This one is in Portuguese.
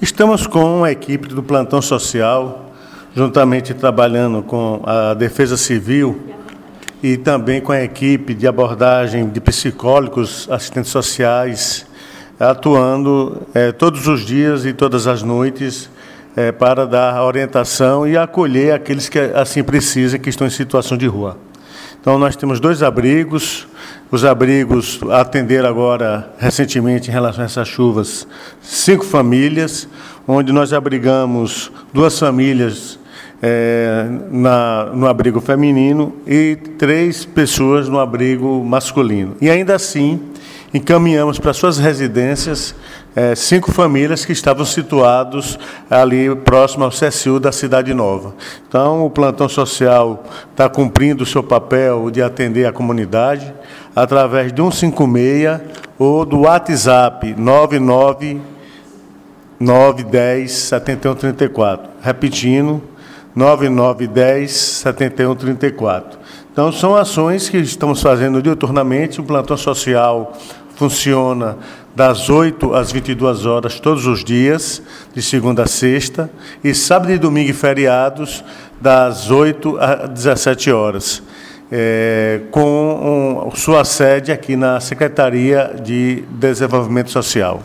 Estamos com a equipe do Plantão Social, juntamente trabalhando com a Defesa Civil e também com a equipe de abordagem de psicólogos, assistentes sociais, atuando é, todos os dias e todas as noites é, para dar orientação e acolher aqueles que assim precisam, que estão em situação de rua. Então, nós temos dois abrigos. Os abrigos atenderam agora, recentemente, em relação a essas chuvas, cinco famílias, onde nós abrigamos duas famílias é, na, no abrigo feminino e três pessoas no abrigo masculino. E ainda assim, encaminhamos para suas residências é, cinco famílias que estavam situados ali próximo ao CSU da Cidade Nova. Então, o plantão social está cumprindo o seu papel de atender a comunidade através de 156 ou do WhatsApp 99 910 7134. Repetindo, 9910 7134. Então, são ações que estamos fazendo diuturnamente. O plantão social funciona das 8 às 22 horas todos os dias, de segunda a sexta, e sábado e domingo e feriados, das 8 às 17 horas, é, com um, sua sede aqui na Secretaria de Desenvolvimento Social.